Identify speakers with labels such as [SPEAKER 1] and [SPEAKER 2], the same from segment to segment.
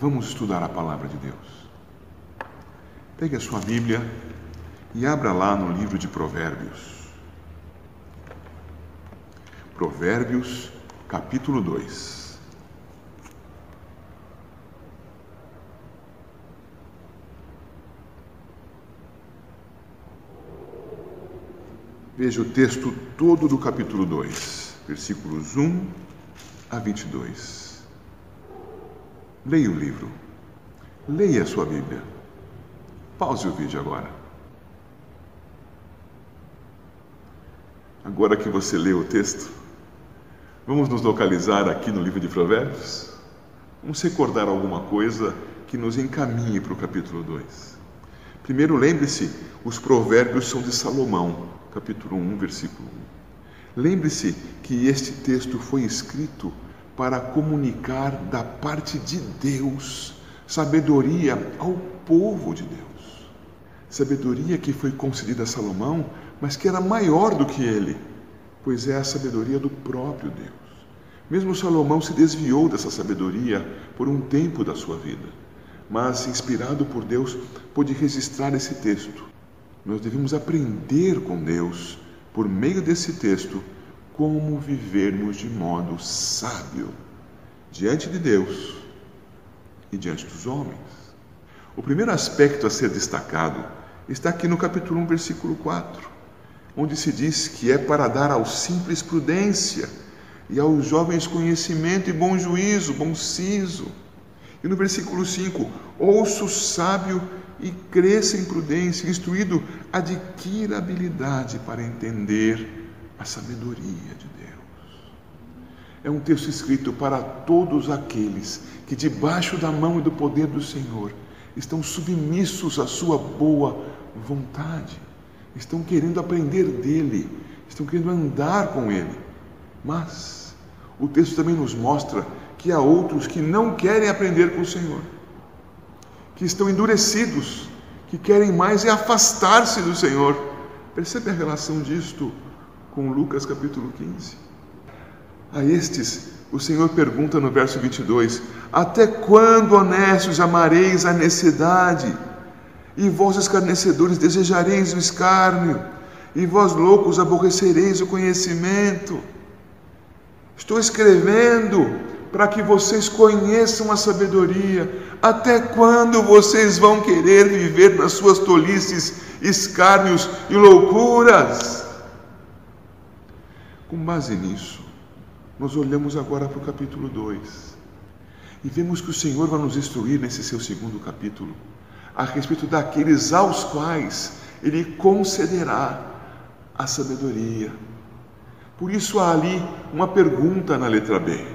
[SPEAKER 1] Vamos estudar a palavra de Deus. Pegue a sua Bíblia e abra lá no livro de Provérbios. Provérbios, capítulo 2. Veja o texto todo do capítulo 2, versículos 1 a 22. Leia o livro. Leia a sua Bíblia. Pause o vídeo agora. Agora que você leu o texto, vamos nos localizar aqui no livro de Provérbios? Vamos recordar alguma coisa que nos encaminhe para o capítulo 2. Primeiro, lembre-se, os provérbios são de Salomão, capítulo 1, versículo 1. Lembre-se que este texto foi escrito para comunicar da parte de Deus sabedoria ao povo de Deus. Sabedoria que foi concedida a Salomão, mas que era maior do que ele, pois é a sabedoria do próprio Deus. Mesmo Salomão se desviou dessa sabedoria por um tempo da sua vida, mas, inspirado por Deus, pôde registrar esse texto. Nós devemos aprender com Deus, por meio desse texto, como vivermos de modo sábio diante de Deus e diante dos homens. O primeiro aspecto a ser destacado está aqui no capítulo 1, versículo 4, onde se diz que é para dar aos simples prudência e aos jovens conhecimento e bom juízo, bom siso. E no versículo 5, ouça o sábio e cresça em prudência, instruído, adquira habilidade para entender a sabedoria de Deus. É um texto escrito para todos aqueles que, debaixo da mão e do poder do Senhor, estão submissos à sua boa vontade, estão querendo aprender dele, estão querendo andar com ele. Mas o texto também nos mostra que há outros que não querem aprender com o Senhor, que estão endurecidos, que querem mais é afastar-se do Senhor. Percebe a relação disto com Lucas capítulo 15. A estes, o Senhor pergunta no verso 22: Até quando, honestos, amareis a necessidade? E vós, escarnecedores, desejareis o escárnio? E vós, loucos, aborrecereis o conhecimento? Estou escrevendo para que vocês conheçam a sabedoria. Até quando vocês vão querer viver nas suas tolices, escárnios e loucuras? Com base nisso, nós olhamos agora para o capítulo 2 e vemos que o Senhor vai nos instruir nesse seu segundo capítulo a respeito daqueles aos quais Ele concederá a sabedoria. Por isso há ali uma pergunta na letra B: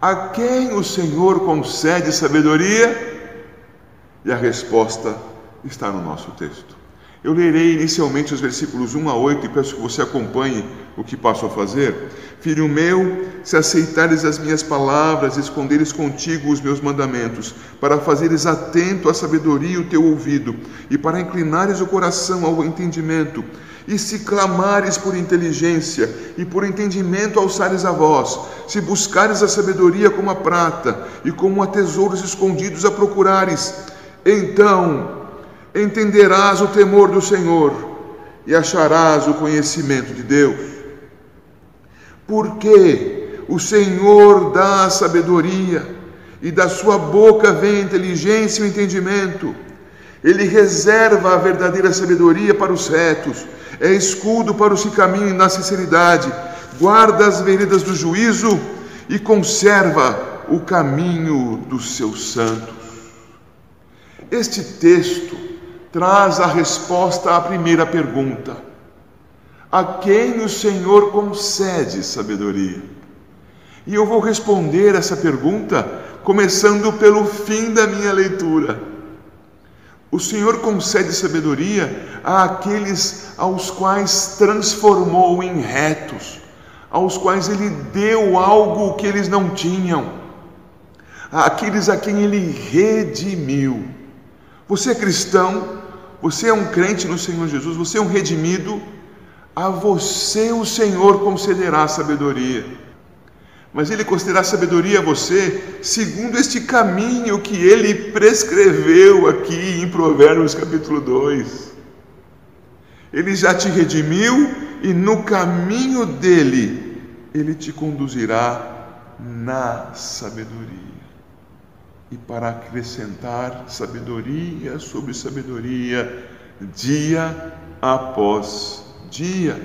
[SPEAKER 1] A quem o Senhor concede sabedoria? E a resposta está no nosso texto. Eu lerei inicialmente os versículos 1 a 8 e peço que você acompanhe o que passo a fazer. Filho meu, se aceitares as minhas palavras, esconderes contigo os meus mandamentos, para fazeres atento à sabedoria o teu ouvido, e para inclinares o coração ao entendimento, e se clamares por inteligência e por entendimento alçares a voz, se buscares a sabedoria como a prata e como a tesouros escondidos a procurares, então entenderás o temor do Senhor e acharás o conhecimento de Deus. Porque o Senhor dá sabedoria e da sua boca vem inteligência e entendimento. Ele reserva a verdadeira sabedoria para os retos, é escudo para os que caminham na sinceridade, guarda as veredas do juízo e conserva o caminho dos seus santos. Este texto traz a resposta à primeira pergunta: A quem o Senhor concede sabedoria? E eu vou responder essa pergunta começando pelo fim da minha leitura. O Senhor concede sabedoria àqueles aos quais transformou em retos, aos quais Ele deu algo que eles não tinham, àqueles a quem Ele redimiu. Você é cristão, você é um crente no Senhor Jesus, você é um redimido, a você o Senhor concederá sabedoria. mas ele concederá sabedoria a você segundo este caminho que ele prescreveu aqui em Provérbios capítulo 2. Ele já te redimiu e no caminho dele ele te conduzirá na sabedoria. E para acrescentar sabedoria sobre sabedoria, dia após dia.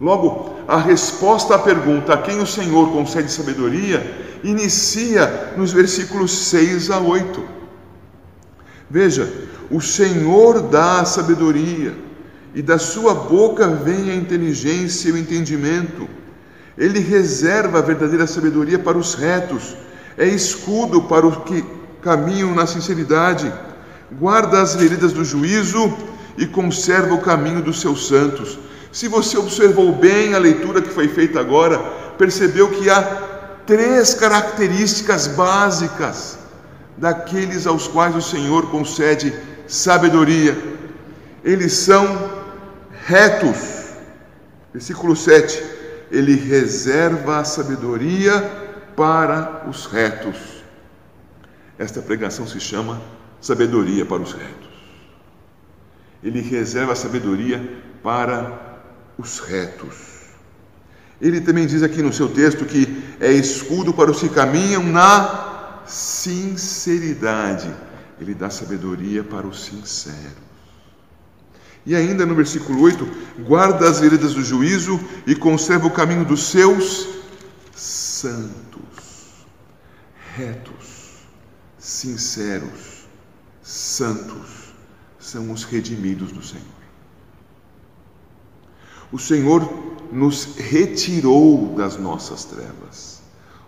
[SPEAKER 1] Logo, a resposta à pergunta a quem o Senhor concede sabedoria inicia nos versículos 6 a 8. Veja, o Senhor dá a sabedoria, e da sua boca vem a inteligência e o entendimento. Ele reserva a verdadeira sabedoria para os retos, é escudo para os que caminham na sinceridade, guarda as veredas do juízo e conserva o caminho dos seus santos. Se você observou bem a leitura que foi feita agora, percebeu que há três características básicas daqueles aos quais o Senhor concede sabedoria. Eles são retos. Versículo 7. Ele reserva a sabedoria para os retos. Esta pregação se chama Sabedoria para os retos. Ele reserva a sabedoria para os retos. Ele também diz aqui no seu texto que é escudo para os que caminham na sinceridade. Ele dá sabedoria para os sinceros. E ainda no versículo 8: guarda as veredas do juízo e conserva o caminho dos seus santos, retos, sinceros, santos, são os redimidos do Senhor. O Senhor nos retirou das nossas trevas.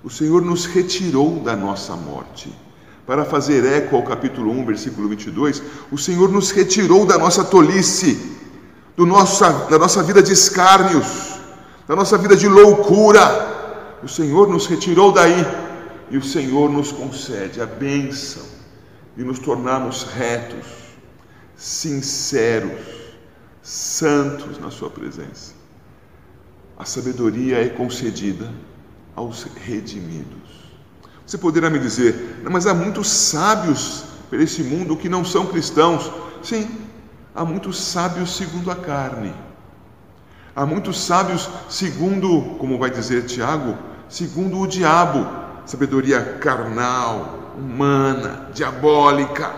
[SPEAKER 1] O Senhor nos retirou da nossa morte. Para fazer eco ao capítulo 1, versículo 22, o Senhor nos retirou da nossa tolice, do da nossa vida de escárnios, da nossa vida de loucura. O Senhor nos retirou daí e o Senhor nos concede a bênção de nos tornarmos retos, sinceros, santos na Sua presença. A sabedoria é concedida aos redimidos. Você poderá me dizer, mas há muitos sábios por esse mundo que não são cristãos. Sim, há muitos sábios segundo a carne. Há muitos sábios segundo, como vai dizer Tiago, segundo o diabo, sabedoria carnal, humana, diabólica.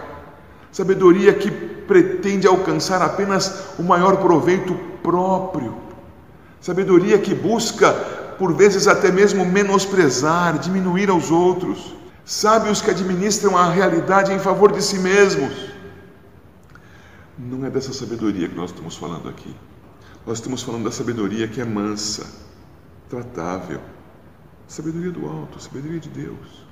[SPEAKER 1] Sabedoria que pretende alcançar apenas o maior proveito próprio. Sabedoria que busca, por vezes, até mesmo menosprezar, diminuir aos outros. Sábios que administram a realidade em favor de si mesmos. Não é dessa sabedoria que nós estamos falando aqui. Nós estamos falando da sabedoria que é mansa, tratável. Sabedoria do alto, sabedoria de Deus.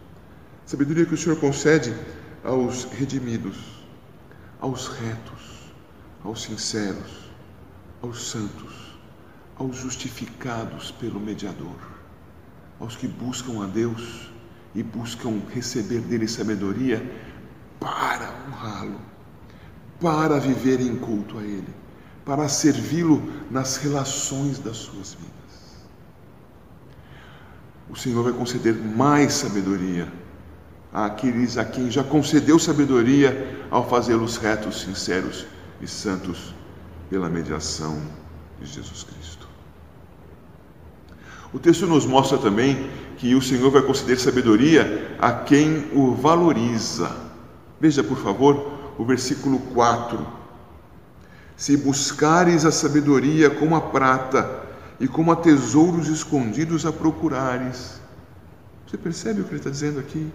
[SPEAKER 1] Sabedoria que o Senhor concede aos redimidos aos retos, aos sinceros, aos santos, aos justificados pelo mediador, aos que buscam a Deus e buscam receber dele sabedoria para honrá-lo, para viver em culto a ele, para servi-lo nas relações das suas vidas. O Senhor vai conceder mais sabedoria àqueles a quem já concedeu sabedoria ao fazê-los retos, sinceros e santos pela mediação de Jesus Cristo. O texto nos mostra também que o Senhor vai conceder sabedoria a quem o valoriza. Veja, por favor, o versículo 4. Se buscares a sabedoria como a prata e como a tesouros escondidos a procurares. Você percebe o que ele está dizendo aqui?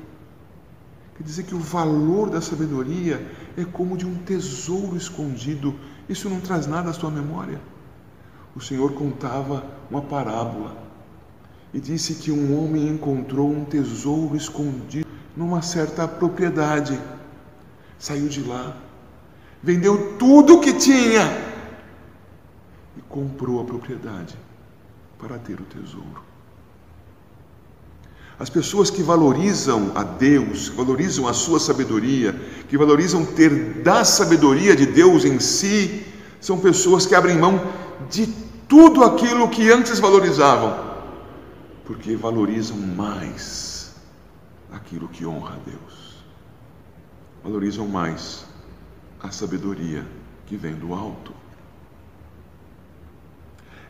[SPEAKER 1] Quer dizer que o valor da sabedoria é como de um tesouro escondido. Isso não traz nada à sua memória. O Senhor contava uma parábola e disse que um homem encontrou um tesouro escondido numa certa propriedade. Saiu de lá, vendeu tudo o que tinha e comprou a propriedade para ter o tesouro. As pessoas que valorizam a Deus, que valorizam a sua sabedoria, que valorizam ter da sabedoria de Deus em si, são pessoas que abrem mão de tudo aquilo que antes valorizavam, porque valorizam mais aquilo que honra a Deus. Valorizam mais a sabedoria que vem do alto.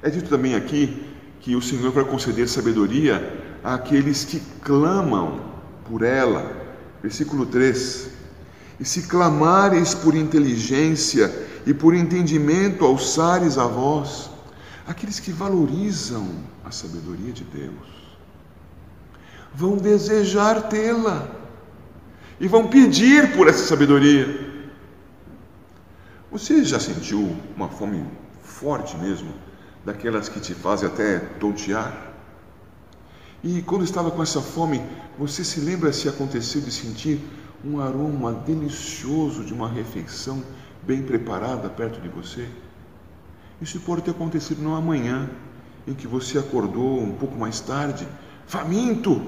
[SPEAKER 1] É dito também aqui que o Senhor vai conceder sabedoria àqueles que clamam por ela. Versículo 3: E se clamares por inteligência e por entendimento alçares a voz, aqueles que valorizam a sabedoria de Deus vão desejar tê-la e vão pedir por essa sabedoria. Você já sentiu uma fome forte mesmo, daquelas que te fazem até tontear? E quando estava com essa fome, você se lembra se aconteceu de sentir um aroma delicioso de uma refeição bem preparada perto de você? Isso pode ter acontecido numa manhã em que você acordou um pouco mais tarde, faminto,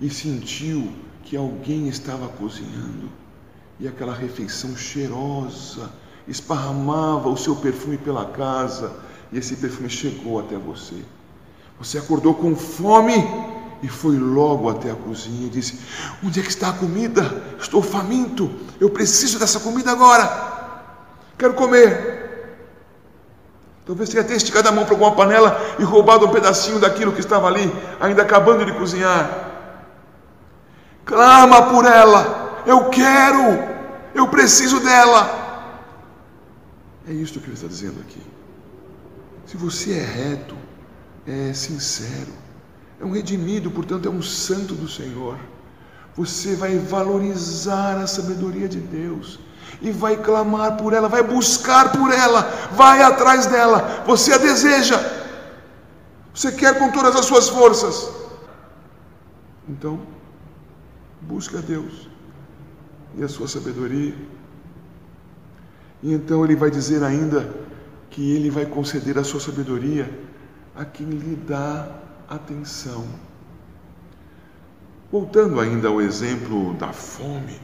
[SPEAKER 1] e sentiu que alguém estava cozinhando. E aquela refeição cheirosa esparramava o seu perfume pela casa, e esse perfume chegou até você. Você acordou com fome e foi logo até a cozinha e disse: Onde é que está a comida? Estou faminto, eu preciso dessa comida agora. Quero comer. Talvez tenha até esticado a mão para alguma panela e roubado um pedacinho daquilo que estava ali, ainda acabando de cozinhar. Clama por ela. Eu quero. Eu preciso dela. É isso que ele está dizendo aqui. Se você é reto, é sincero, é um redimido, portanto, é um santo do Senhor, você vai valorizar a sabedoria de Deus e vai clamar por ela, vai buscar por ela, vai atrás dela, você a deseja, você quer com todas as suas forças. Então, busque a Deus e a sua sabedoria. E então ele vai dizer ainda que ele vai conceder a sua sabedoria a quem lhe dá atenção. Voltando ainda ao exemplo da fome,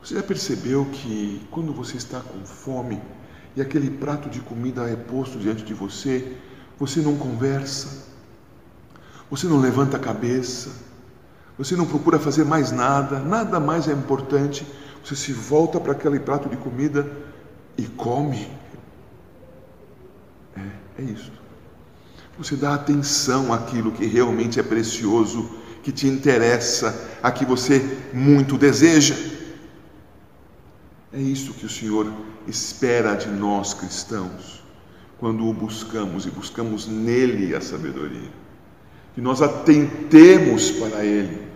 [SPEAKER 1] você já percebeu que quando você está com fome e aquele prato de comida é posto diante de você, você não conversa, você não levanta a cabeça, você não procura fazer mais nada, nada mais é importante, você se volta para aquele prato de comida e come. É, isso. Você dá atenção àquilo que realmente é precioso, que te interessa, a que você muito deseja. É isso que o Senhor espera de nós cristãos, quando o buscamos e buscamos nele a sabedoria. Que nós atentemos para Ele,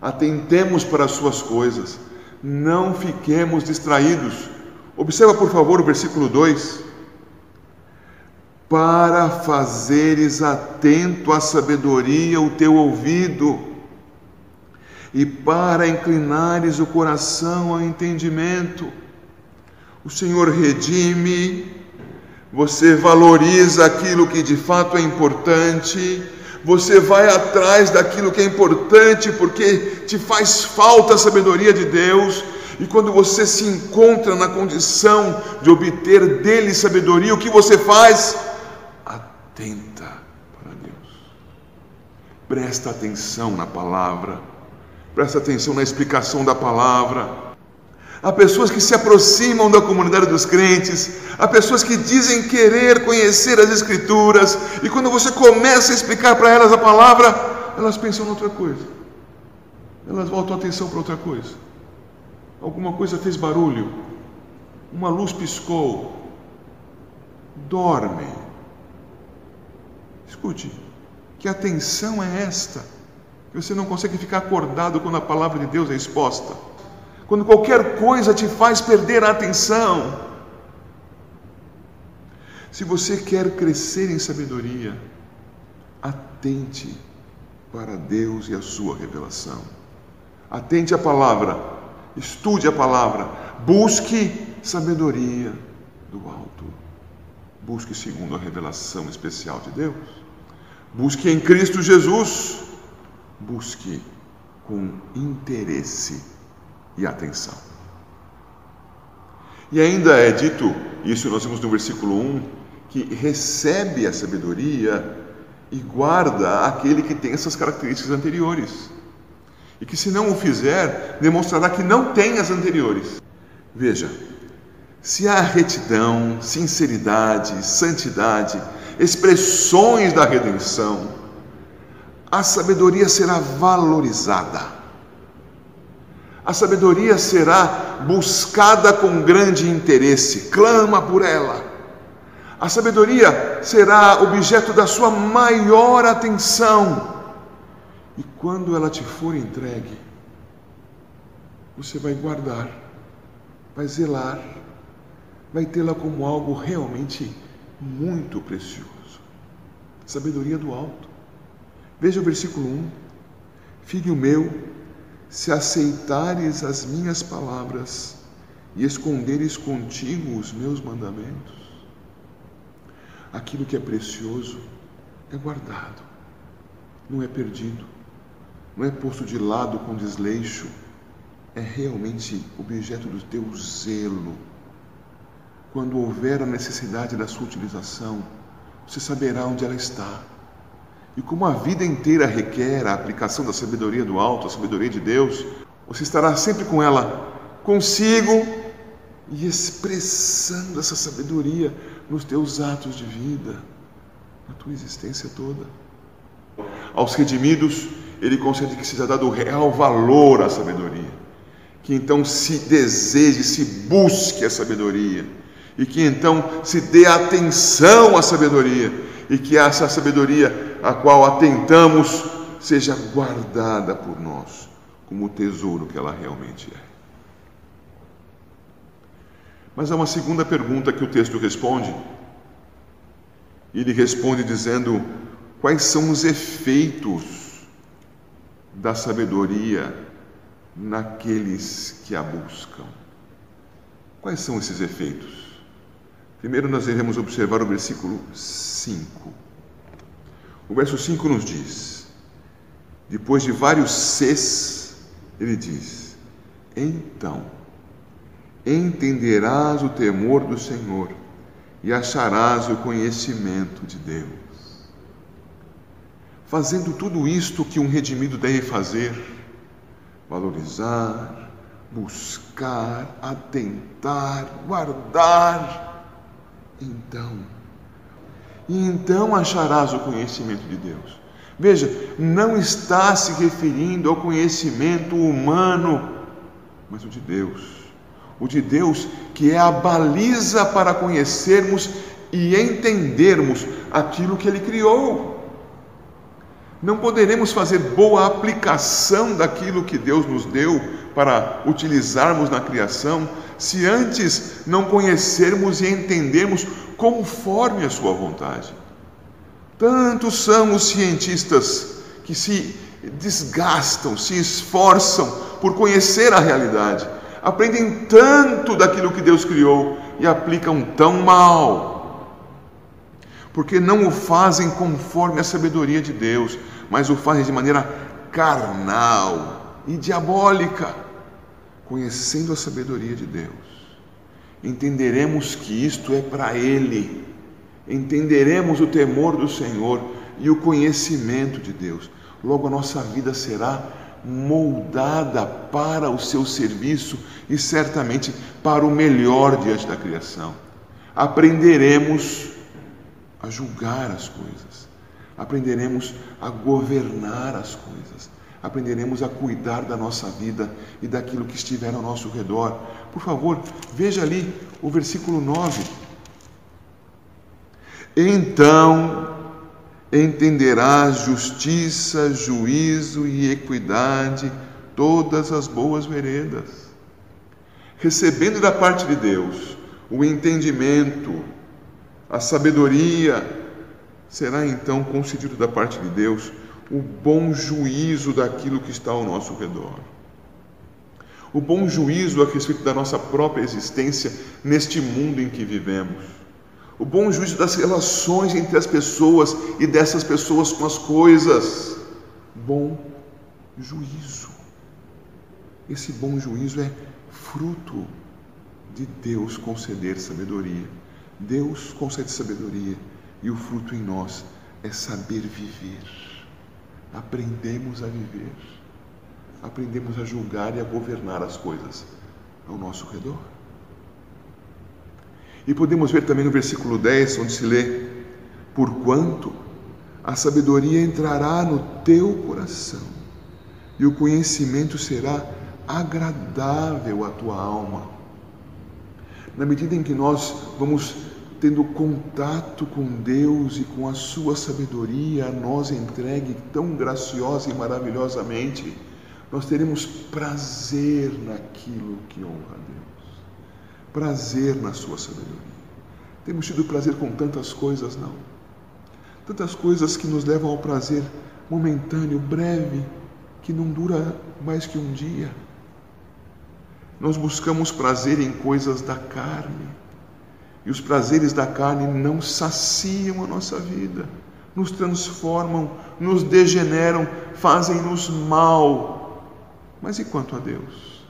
[SPEAKER 1] atentemos para as Suas coisas, não fiquemos distraídos. Observa, por favor, o versículo 2 para fazeres atento à sabedoria o teu ouvido e para inclinares o coração ao entendimento. O Senhor redime, você valoriza aquilo que de fato é importante, você vai atrás daquilo que é importante porque te faz falta a sabedoria de Deus. E quando você se encontra na condição de obter dele sabedoria, o que você faz? Atenta para Deus. Presta atenção na palavra, presta atenção na explicação da palavra. Há pessoas que se aproximam da comunidade dos crentes, há pessoas que dizem querer conhecer as Escrituras, e quando você começa a explicar para elas a palavra, elas pensam em outra coisa, elas voltam a atenção para outra coisa. Alguma coisa fez barulho, uma luz piscou, dormem, Escute, que atenção é esta? Que você não consegue ficar acordado quando a palavra de Deus é exposta. Quando qualquer coisa te faz perder a atenção. Se você quer crescer em sabedoria, atente para Deus e a sua revelação. Atente à palavra, estude a palavra, busque sabedoria do alto. Busque segundo a revelação especial de Deus. Busque em Cristo Jesus. Busque com interesse e atenção. E ainda é dito, isso nós vimos no versículo 1, que recebe a sabedoria e guarda aquele que tem essas características anteriores. E que, se não o fizer, demonstrará que não tem as anteriores. Veja, se há retidão, sinceridade, santidade, expressões da redenção, a sabedoria será valorizada. A sabedoria será buscada com grande interesse, clama por ela. A sabedoria será objeto da sua maior atenção. E quando ela te for entregue, você vai guardar, vai zelar, vai tê-la como algo realmente muito precioso. Sabedoria do alto. Veja o versículo 1. Filho meu, se aceitares as minhas palavras e esconderes contigo os meus mandamentos, aquilo que é precioso é guardado, não é perdido, não é posto de lado com desleixo, é realmente objeto do teu zelo. Quando houver a necessidade da sua utilização, você saberá onde ela está. E como a vida inteira requer a aplicação da sabedoria do alto, a sabedoria de Deus, você estará sempre com ela consigo e expressando essa sabedoria nos teus atos de vida, na tua existência toda. Aos redimidos, ele concede que seja dado real valor à sabedoria, que então se deseje, se busque a sabedoria, e que então se dê atenção à sabedoria, e que essa sabedoria a qual atentamos seja guardada por nós como o tesouro que ela realmente é. Mas há uma segunda pergunta que o texto responde. Ele responde dizendo: quais são os efeitos da sabedoria naqueles que a buscam? Quais são esses efeitos? Primeiro nós devemos observar o versículo 5. O verso 5 nos diz: depois de vários ses, ele diz: então entenderás o temor do Senhor e acharás o conhecimento de Deus. Fazendo tudo isto que um redimido deve fazer, valorizar, buscar, atentar, guardar, então, e então acharás o conhecimento de Deus. Veja, não está se referindo ao conhecimento humano, mas o de Deus o de Deus, que é a baliza para conhecermos e entendermos aquilo que Ele criou. Não poderemos fazer boa aplicação daquilo que Deus nos deu para utilizarmos na criação se antes não conhecermos e entendermos conforme a Sua vontade. Tantos são os cientistas que se desgastam, se esforçam por conhecer a realidade aprendem tanto daquilo que Deus criou e aplicam tão mal, porque não o fazem conforme a sabedoria de Deus, mas o fazem de maneira carnal e diabólica, conhecendo a sabedoria de Deus. Entenderemos que isto é para Ele, entenderemos o temor do Senhor e o conhecimento de Deus. Logo a nossa vida será moldada para o seu serviço e certamente para o melhor diante da criação. Aprenderemos a julgar as coisas, aprenderemos a governar as coisas, aprenderemos a cuidar da nossa vida e daquilo que estiver ao nosso redor. Por favor, veja ali o versículo 9. Então entenderás justiça, juízo e equidade, todas as boas veredas. Recebendo da parte de Deus o entendimento, a sabedoria, será então concedido da parte de Deus o bom juízo daquilo que está ao nosso redor. O bom juízo a respeito da nossa própria existência neste mundo em que vivemos o bom juízo das relações entre as pessoas e dessas pessoas com as coisas. Bom juízo. Esse bom juízo é fruto de Deus conceder sabedoria. Deus concede sabedoria e o fruto em nós é saber viver. Aprendemos a viver. Aprendemos a julgar e a governar as coisas ao nosso redor. E podemos ver também no versículo 10, onde se lê: Porquanto a sabedoria entrará no teu coração, e o conhecimento será agradável à tua alma. Na medida em que nós vamos tendo contato com Deus e com a sua sabedoria, a nós entregue tão graciosa e maravilhosamente, nós teremos prazer naquilo que honra a Deus. Prazer na sua sabedoria. Temos tido prazer com tantas coisas, não. Tantas coisas que nos levam ao prazer momentâneo, breve, que não dura mais que um dia. Nós buscamos prazer em coisas da carne e os prazeres da carne não saciam a nossa vida, nos transformam, nos degeneram, fazem-nos mal. Mas e quanto a Deus?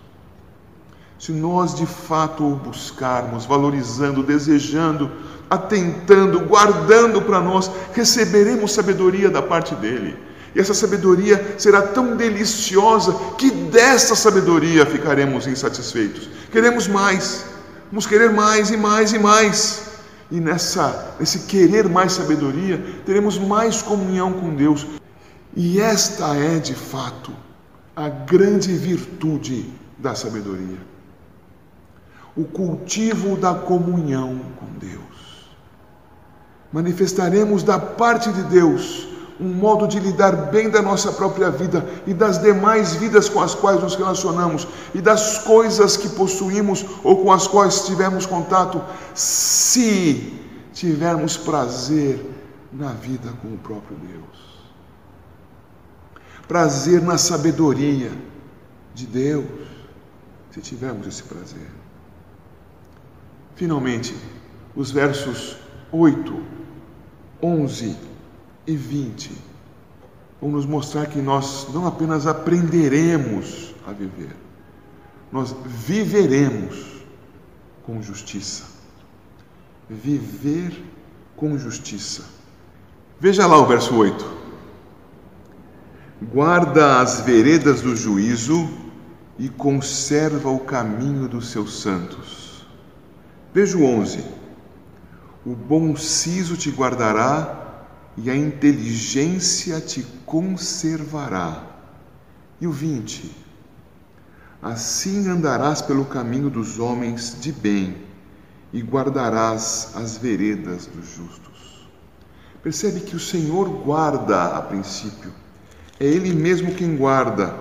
[SPEAKER 1] Se nós de fato o buscarmos, valorizando, desejando, atentando, guardando para nós, receberemos sabedoria da parte dele. E essa sabedoria será tão deliciosa que dessa sabedoria ficaremos insatisfeitos. Queremos mais. Vamos querer mais e mais e mais. E nessa, nesse querer mais sabedoria, teremos mais comunhão com Deus. E esta é, de fato, a grande virtude da sabedoria. O cultivo da comunhão com Deus. Manifestaremos da parte de Deus um modo de lidar bem da nossa própria vida e das demais vidas com as quais nos relacionamos e das coisas que possuímos ou com as quais tivemos contato, se tivermos prazer na vida com o próprio Deus. Prazer na sabedoria de Deus, se tivermos esse prazer. Finalmente, os versos 8, 11 e 20 vão nos mostrar que nós não apenas aprenderemos a viver, nós viveremos com justiça. Viver com justiça. Veja lá o verso 8. Guarda as veredas do juízo e conserva o caminho dos seus santos. Veja o 11. O bom siso te guardará e a inteligência te conservará. E o 20: Assim andarás pelo caminho dos homens de bem e guardarás as veredas dos justos. Percebe que o Senhor guarda a princípio, é Ele mesmo quem guarda,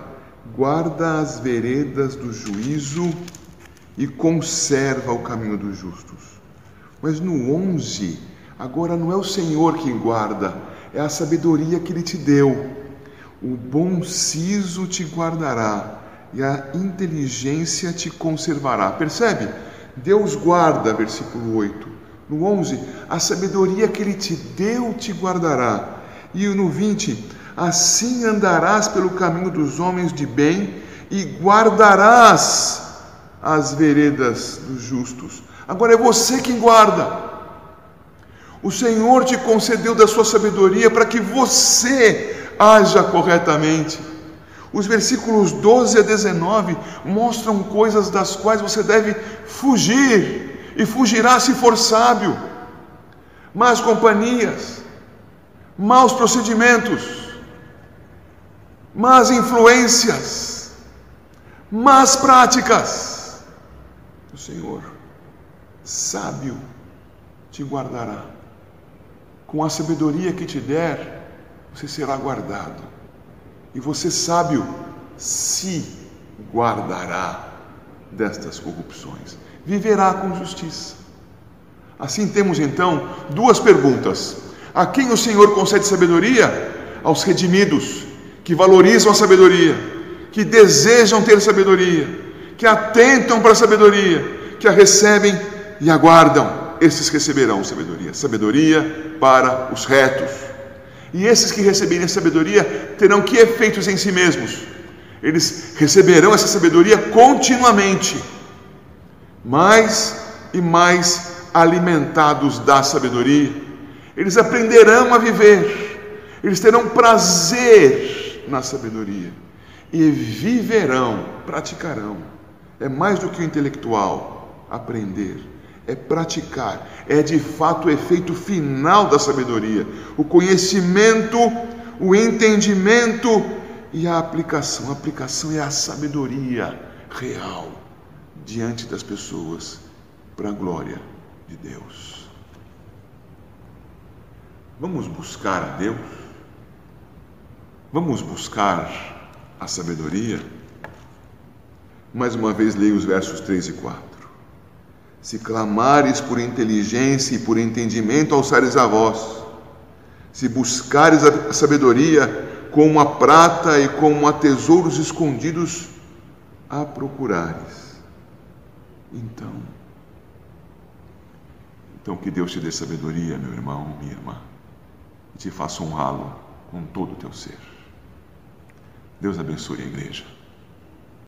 [SPEAKER 1] guarda as veredas do juízo e conserva o caminho dos justos. Mas no 11, Agora não é o Senhor quem guarda, é a sabedoria que Ele te deu. O bom siso te guardará e a inteligência te conservará. Percebe? Deus guarda, versículo 8. No 11, a sabedoria que Ele te deu te guardará. E no 20, assim andarás pelo caminho dos homens de bem e guardarás as veredas dos justos. Agora é você quem guarda. O Senhor te concedeu da sua sabedoria para que você haja corretamente. Os versículos 12 a 19 mostram coisas das quais você deve fugir, e fugirá se for sábio. Más companhias, maus procedimentos, más influências, más práticas. O Senhor, sábio, te guardará com a sabedoria que te der, você será guardado. E você, sábio, se guardará destas corrupções. Viverá com justiça. Assim temos então duas perguntas. A quem o Senhor concede sabedoria? Aos redimidos, que valorizam a sabedoria, que desejam ter sabedoria, que atentam para a sabedoria, que a recebem e aguardam esses receberão sabedoria. Sabedoria para os retos. E esses que receberem sabedoria terão que efeitos em si mesmos? Eles receberão essa sabedoria continuamente, mais e mais alimentados da sabedoria. Eles aprenderão a viver, eles terão prazer na sabedoria e viverão, praticarão. É mais do que o intelectual aprender, é praticar, é de fato o efeito final da sabedoria, o conhecimento, o entendimento e a aplicação. A aplicação é a sabedoria real diante das pessoas para a glória de Deus. Vamos buscar a Deus? Vamos buscar a sabedoria? Mais uma vez leio os versos 3 e 4. Se clamares por inteligência e por entendimento, alçares a voz. Se buscares a sabedoria como a prata e como a tesouros escondidos, a procurares. Então, então que Deus te dê sabedoria, meu irmão, minha irmã, e te faça honrá-lo com todo o teu ser. Deus abençoe a igreja.